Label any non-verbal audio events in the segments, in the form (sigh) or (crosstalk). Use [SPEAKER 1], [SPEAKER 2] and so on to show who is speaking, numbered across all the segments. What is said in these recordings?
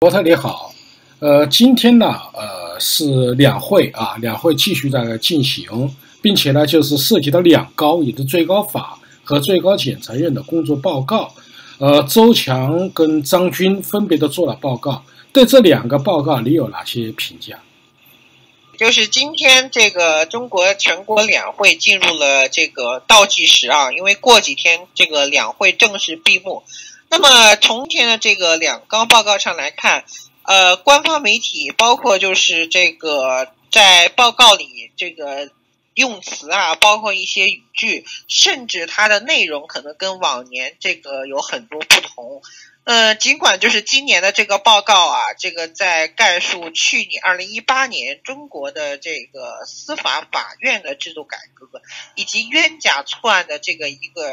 [SPEAKER 1] 伯特你好，呃，今天呢，呃，是两会啊，两会继续在进行，并且呢，就是涉及到两高，也就是最高法和最高检察院的工作报告。呃，周强跟张军分别都做了报告，对这两个报告你有哪些评价？
[SPEAKER 2] 就是今天这个中国全国两会进入了这个倒计时啊，因为过几天这个两会正式闭幕。那么从前的这个两高报告上来看，呃，官方媒体包括就是这个在报告里这个用词啊，包括一些语句，甚至它的内容可能跟往年这个有很多不同。呃，尽管就是今年的这个报告啊，这个在概述去年二零一八年中国的这个司法法院的制度改革，以及冤假错案的这个一个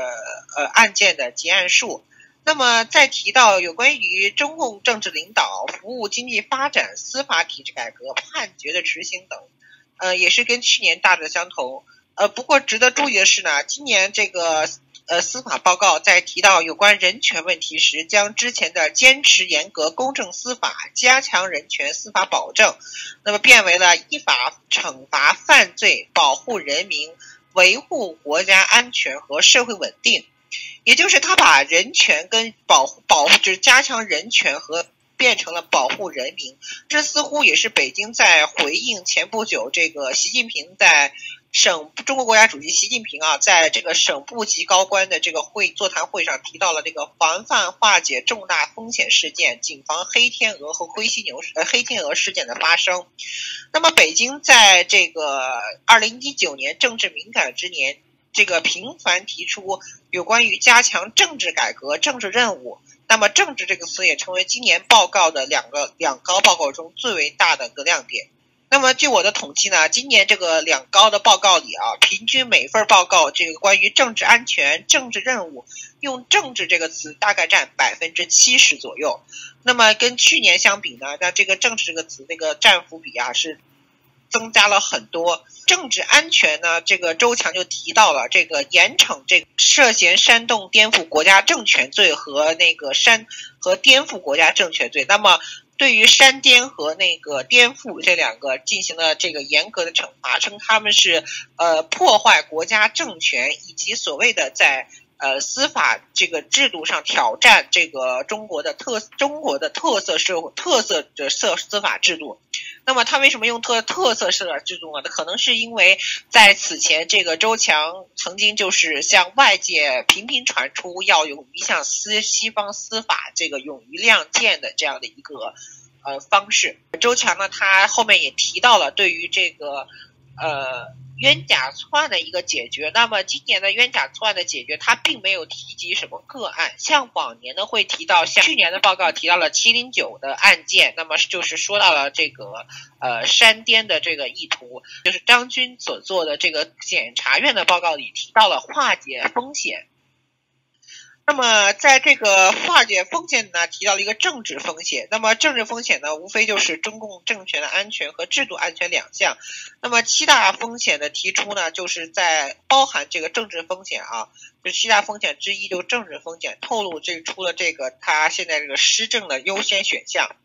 [SPEAKER 2] 呃案件的结案数。那么，再提到有关于中共政治领导、服务经济发展、司法体制改革、判决的执行等，呃，也是跟去年大致相同。呃，不过值得注意的是呢，今年这个呃司法报告在提到有关人权问题时，将之前的坚持严格公正司法、加强人权司法保证，那么变为了依法惩罚犯罪、保护人民、维护国家安全和社会稳定。也就是他把人权跟保护保护，就是加强人权和变成了保护人民，这似乎也是北京在回应前不久这个习近平在省中国国家主席习近平啊，在这个省部级高官的这个会座谈会上提到了这个防范化解重大风险事件，谨防黑天鹅和灰犀牛呃黑天鹅事件的发生。那么北京在这个二零一九年政治敏感之年。这个频繁提出有关于加强政治改革政治任务，那么“政治”这个词也成为今年报告的两个两高报告中最为大的一个亮点。那么据我的统计呢，今年这个两高的报告里啊，平均每份报告这个关于政治安全、政治任务用“政治”这个词大概占百分之七十左右。那么跟去年相比呢，那这个“政治”这个词那个占幅比啊是。增加了很多政治安全呢，这个周强就提到了这个严惩这涉嫌煽动颠覆国家政权罪和那个煽和颠覆国家政权罪。那么对于煽颠和那个颠覆这两个进行了这个严格的惩罚，称他们是呃破坏国家政权以及所谓的在。呃，司法这个制度上挑战这个中国的特中国的特色社会特色的社司法制度，那么他为什么用特特色式的制度呢？可能是因为在此前，这个周强曾经就是向外界频频传出要勇于向西西方司法这个勇于亮剑的这样的一个呃方式。周强呢，他后面也提到了对于这个呃。冤假错案的一个解决，那么今年的冤假错案的解决，它并没有提及什么个案，像往年呢会提到，像去年的报告提到了七零九的案件，那么就是说到了这个呃山巅的这个意图，就是张军所做的这个检察院的报告里提到了化解风险。那么，在这个化解风险呢，提到了一个政治风险。那么，政治风险呢，无非就是中共政权的安全和制度安全两项。那么，七大风险的提出呢，就是在包含这个政治风险啊，就七大风险之一就政治风险，透露这出了这个他现在这个施政的优先选项。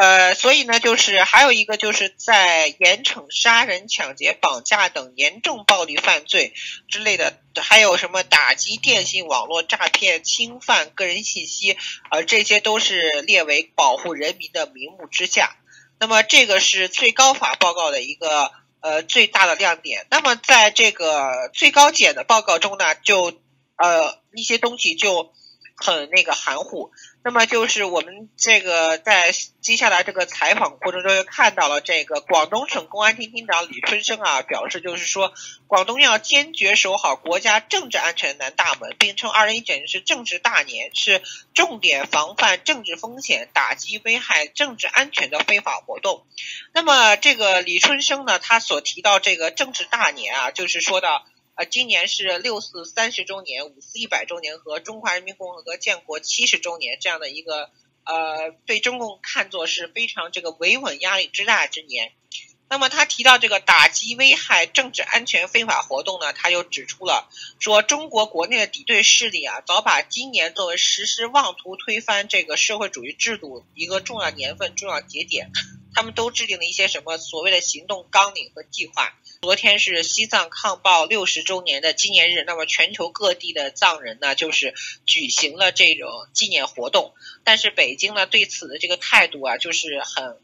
[SPEAKER 2] 呃，所以呢，就是还有一个，就是在严惩杀人、抢劫、绑架等严重暴力犯罪之类的，还有什么打击电信网络诈骗、侵犯个人信息，呃，这些都是列为保护人民的名目之下。那么，这个是最高法报告的一个呃最大的亮点。那么，在这个最高检的报告中呢，就呃一些东西就。很那个含糊，那么就是我们这个在接下来这个采访过程中又看到了这个广东省公安厅厅长李春生啊表示，就是说广东要坚决守好国家政治安全南大门，并称二零一九年是政治大年，是重点防范政治风险、打击危害政治安全的非法活动。那么这个李春生呢，他所提到这个政治大年啊，就是说到。呃，今年是六四三十周年、五四一百周年和中华人民共和国建国七十周年这样的一个呃，被中共看作是非常这个维稳压力之大之年。那么他提到这个打击危害政治安全非法活动呢，他又指出了说，中国国内的敌对势力啊，早把今年作为实施妄图推翻这个社会主义制度一个重要年份、重要节点，他们都制定了一些什么所谓的行动纲领和计划。昨天是西藏抗暴六十周年的纪念日，那么全球各地的藏人呢，就是举行了这种纪念活动，但是北京呢对此的这个态度啊，就是很。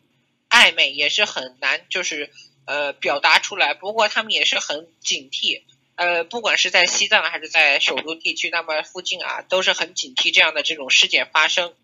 [SPEAKER 2] 暧昧也是很难，就是呃表达出来。不过他们也是很警惕，呃，不管是在西藏还是在首都地区，那么附近啊都是很警惕这样的这种事件发生。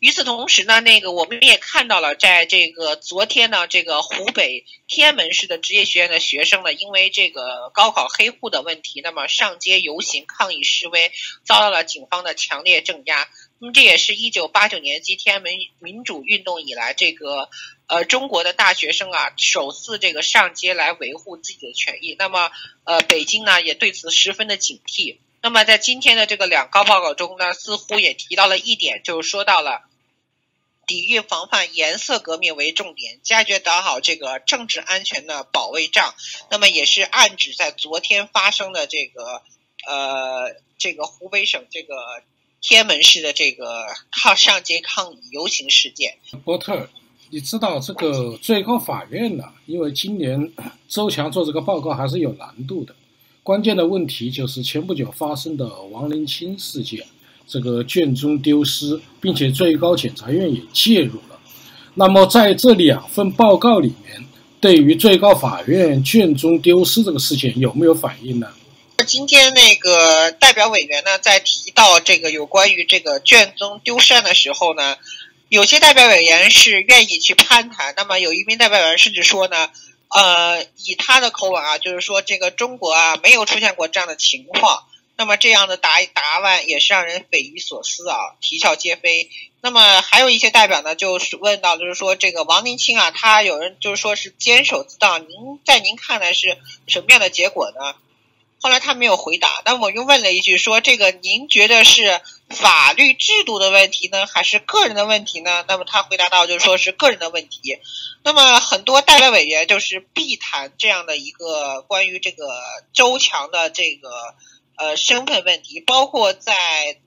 [SPEAKER 2] 与此同时呢，那个我们也看到了，在这个昨天呢，这个湖北天门市的职业学院的学生呢，因为这个高考黑户的问题，那么上街游行抗议示威，遭到了警方的强烈镇压。那么这也是一九八九年继天安门民主运动以来，这个。呃，中国的大学生啊，首次这个上街来维护自己的权益。那么，呃，北京呢也对此十分的警惕。那么，在今天的这个两高报告中呢，似乎也提到了一点，就是说到了抵御防范颜色革命为重点，坚决打好这个政治安全的保卫战。那么，也是暗指在昨天发生的这个呃，这个湖北省这个天门市的这个抗上街抗议游行事件。
[SPEAKER 1] 波特。你知道这个最高法院呢？因为今年 (clears throat) 周强做这个报告还是有难度的。关键的问题就是前不久发生的王林清事件，这个卷宗丢失，并且最高检察院也介入了。那么在这两份报告里面，对于最高法院卷宗丢失这个事件有没有反应呢？
[SPEAKER 2] 今天那个代表委员呢，在提到这个有关于这个卷宗丢失案的时候呢？有些代表委员是愿意去攀谈，那么有一名代表委员甚至说呢，呃，以他的口吻啊，就是说这个中国啊没有出现过这样的情况，那么这样的答答案也是让人匪夷所思啊，啼笑皆非。那么还有一些代表呢，就是问到，就是说这个王林清啊，他有人就是说是坚守自盗，您在您看来是什么样的结果呢？后来他没有回答，那我又问了一句，说这个您觉得是法律制度的问题呢，还是个人的问题呢？那么他回答到，就是说是个人的问题。那么很多代表委员就是避谈这样的一个关于这个周强的这个呃身份问题，包括在。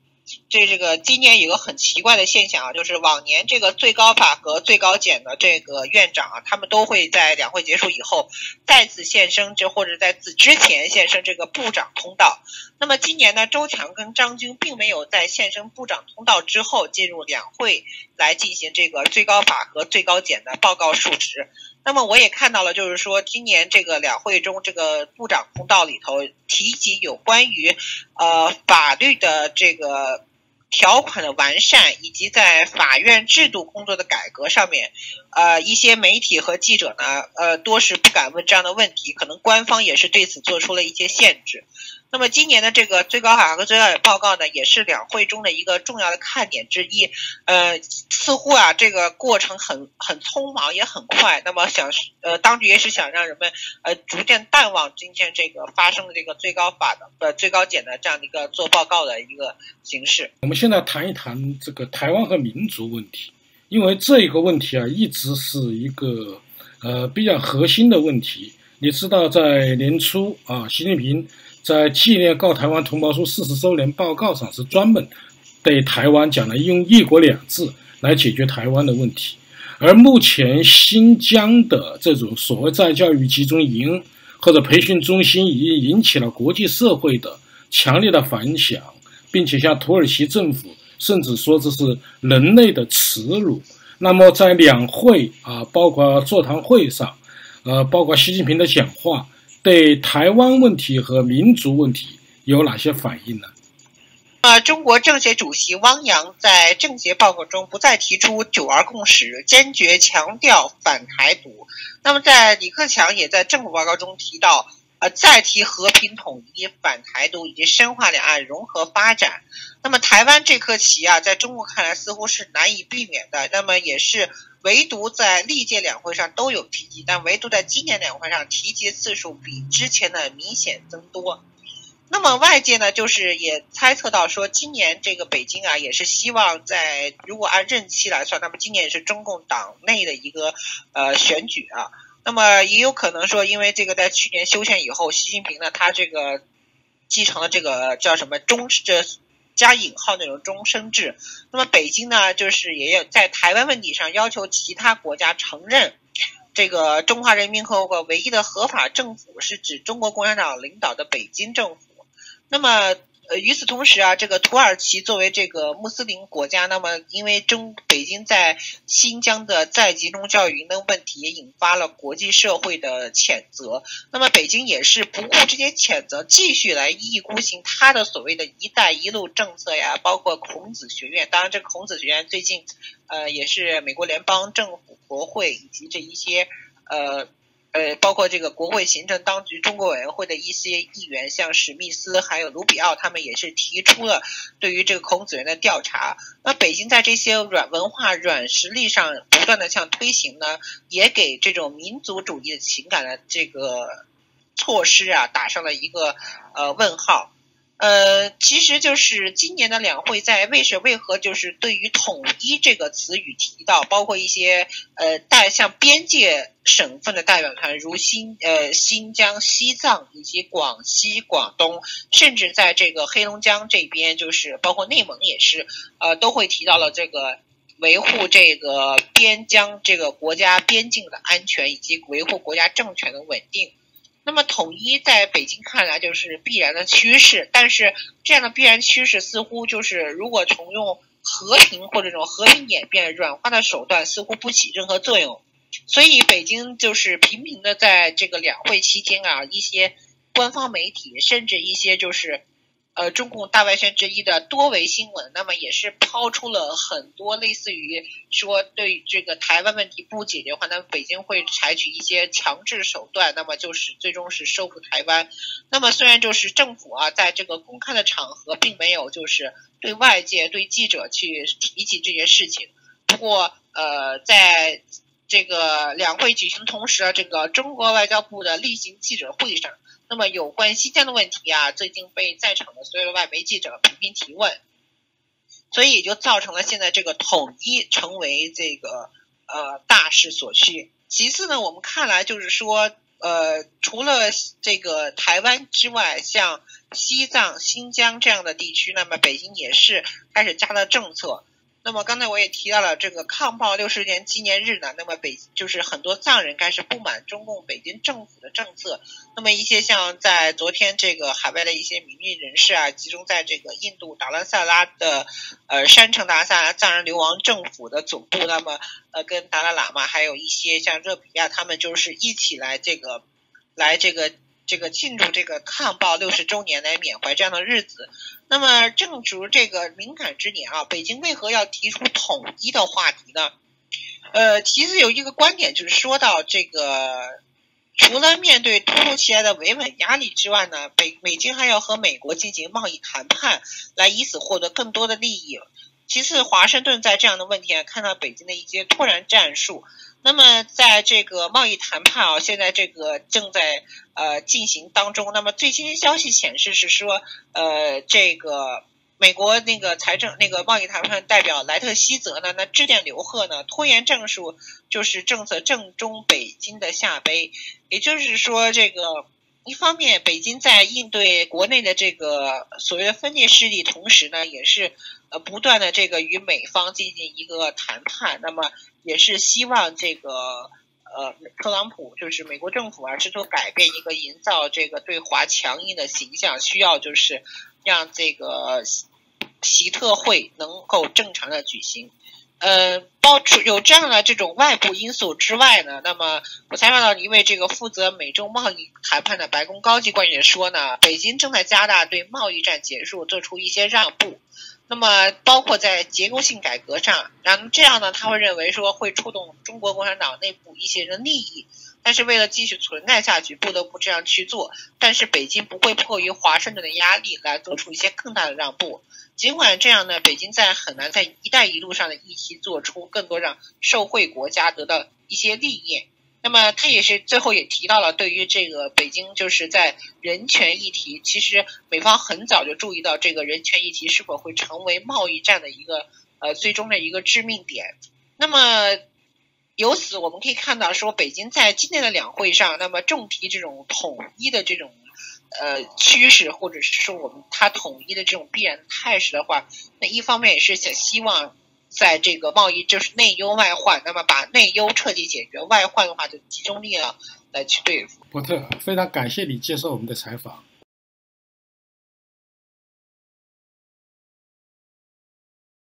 [SPEAKER 2] 这这个今年有个很奇怪的现象啊，就是往年这个最高法和最高检的这个院长啊，他们都会在两会结束以后再次现身，这或者在此之前现身这个部长通道。那么今年呢，周强跟张军并没有在现身部长通道之后进入两会来进行这个最高法和最高检的报告述职。那么我也看到了，就是说今年这个两会中这个部长通道里头提及有关于呃法律的这个。条款的完善以及在法院制度工作的改革上面，呃，一些媒体和记者呢，呃，多是不敢问这样的问题，可能官方也是对此做出了一些限制。那么今年的这个最高法和最高检报告呢，也是两会中的一个重要的看点之一。呃，似乎啊，这个过程很很匆忙，也很快。那么想，呃，当局也是想让人们呃逐渐淡忘今天这个发生的这个最高法的呃最高检的这样的一个做报告的一个形式。
[SPEAKER 1] 我们现在谈一谈这个台湾和民族问题，因为这一个问题啊，一直是一个呃比较核心的问题。你知道，在年初啊，习近平。在纪念《告台湾同胞书》四十周年报告上，是专门对台湾讲了用“一国两制”来解决台湾的问题。而目前新疆的这种所谓在教育集中营或者培训中心，已经引起了国际社会的强烈的反响，并且向土耳其政府甚至说这是人类的耻辱。那么在两会啊，包括座谈会上，呃，包括习近平的讲话。对台湾问题和民族问题有哪些反应呢？
[SPEAKER 2] 呃，中国政协主席汪洋在政协报告中不再提出“九二共识”，坚决强调反台独。那么，在李克强也在政府报告中提到，呃，再提和平统一、反台独以及深化两岸融合发展。那么，台湾这颗棋啊，在中国看来似乎是难以避免的。那么，也是。唯独在历届两会上都有提及，但唯独在今年两会上提及次数比之前的明显增多。那么外界呢，就是也猜测到说，今年这个北京啊，也是希望在如果按任期来算，那么今年也是中共党内的一个呃选举啊。那么也有可能说，因为这个在去年修宪以后，习近平呢，他这个继承了这个叫什么终这加引号那种终身制。那么北京呢，就是也有在台湾问题上要求其他国家承认这个中华人民共和国唯一的合法政府是指中国共产党领导的北京政府。那么。呃，与此同时啊，这个土耳其作为这个穆斯林国家，那么因为中北京在新疆的在集中教育营的问题，也引发了国际社会的谴责。那么北京也是不顾这些谴责，继续来一意孤行他的所谓的一带一路政策呀，包括孔子学院。当然，这个孔子学院最近，呃，也是美国联邦政府、国会以及这一些，呃。呃，包括这个国会行政当局中国委员会的一些议员，像史密斯还有卢比奥，他们也是提出了对于这个孔子园的调查。那北京在这些软文化、软实力上不断的向推行呢，也给这种民族主义的情感的这个措施啊打上了一个呃问号。呃，其实就是今年的两会，在为什为何就是对于统一这个词语提到，包括一些呃代像边界省份的代表团，如新呃新疆、西藏以及广西、广东，甚至在这个黑龙江这边，就是包括内蒙也是，呃都会提到了这个维护这个边疆这个国家边境的安全，以及维护国家政权的稳定。那么统一在北京看来就是必然的趋势，但是这样的必然趋势似乎就是如果从用和平或者这种和平演变软化的手段，似乎不起任何作用。所以北京就是频频的在这个两会期间啊，一些官方媒体甚至一些就是。呃，中共大外宣之一的多维新闻，那么也是抛出了很多类似于说对这个台湾问题不解决的话，那么北京会采取一些强制手段，那么就是最终是收复台湾。那么虽然就是政府啊，在这个公开的场合并没有就是对外界对记者去提起这件事情，不过呃，在这个两会举行同时啊，这个中国外交部的例行记者会上。那么有关新疆的问题啊，最近被在场的所有的外媒记者频频提问，所以也就造成了现在这个统一成为这个呃大势所趋。其次呢，我们看来就是说，呃，除了这个台湾之外，像西藏、新疆这样的地区，那么北京也是开始加了政策。那么刚才我也提到了这个抗暴六十年纪念日呢，那么北就是很多藏人开始不满中共北京政府的政策，那么一些像在昨天这个海外的一些民运人士啊，集中在这个印度达兰萨拉的呃山城达萨藏人流亡政府的总部，那么呃跟达拉喇嘛还有一些像热比亚他们就是一起来这个来这个。这个庆祝这个抗暴六十周年来缅怀这样的日子，那么正值这个敏感之年啊，北京为何要提出统一的话题呢？呃，其实有一个观点就是说到这个，除了面对突如其来的维稳压力之外呢，北北京还要和美国进行贸易谈判，来以此获得更多的利益。其次，华盛顿在这样的问题上看到北京的一些突然战术。那么，在这个贸易谈判啊，现在这个正在呃进行当中。那么最新消息显示是说，呃，这个美国那个财政那个贸易谈判代表莱特希泽呢，那致电刘鹤呢，拖延战术就是政策正中北京的下杯。也就是说，这个一方面北京在应对国内的这个所谓的分裂势力，同时呢，也是呃不断的这个与美方进行一个谈判。那么。也是希望这个呃，特朗普就是美国政府啊，试图改变一个营造这个对华强硬的形象，需要就是让这个习特会能够正常的举行。呃，包除有这样的这种外部因素之外呢，那么我采访到一位这个负责美中贸易谈判的白宫高级官员说呢，北京正在加大对贸易战结束做出一些让步。那么，包括在结构性改革上，然后这样呢，他会认为说会触动中国共产党内部一些人的利益，但是为了继续存在下去，不得不这样去做。但是北京不会迫于华盛顿的压力来做出一些更大的让步。尽管这样呢，北京在很难在“一带一路”上的议题做出更多让受惠国家得到一些利益。那么他也是最后也提到了，对于这个北京就是在人权议题，其实美方很早就注意到这个人权议题是否会成为贸易战的一个呃最终的一个致命点。那么。由此我们可以看到，说北京在今年的两会上，那么重提这种统一的这种呃趋势，或者是说我们它统一的这种必然态势的话，那一方面也是想希望在这个贸易就是内忧外患，那么把内忧彻底解决，外患的话就集中力量来去对付。
[SPEAKER 1] 伯特，非常感谢你接受我们的采访。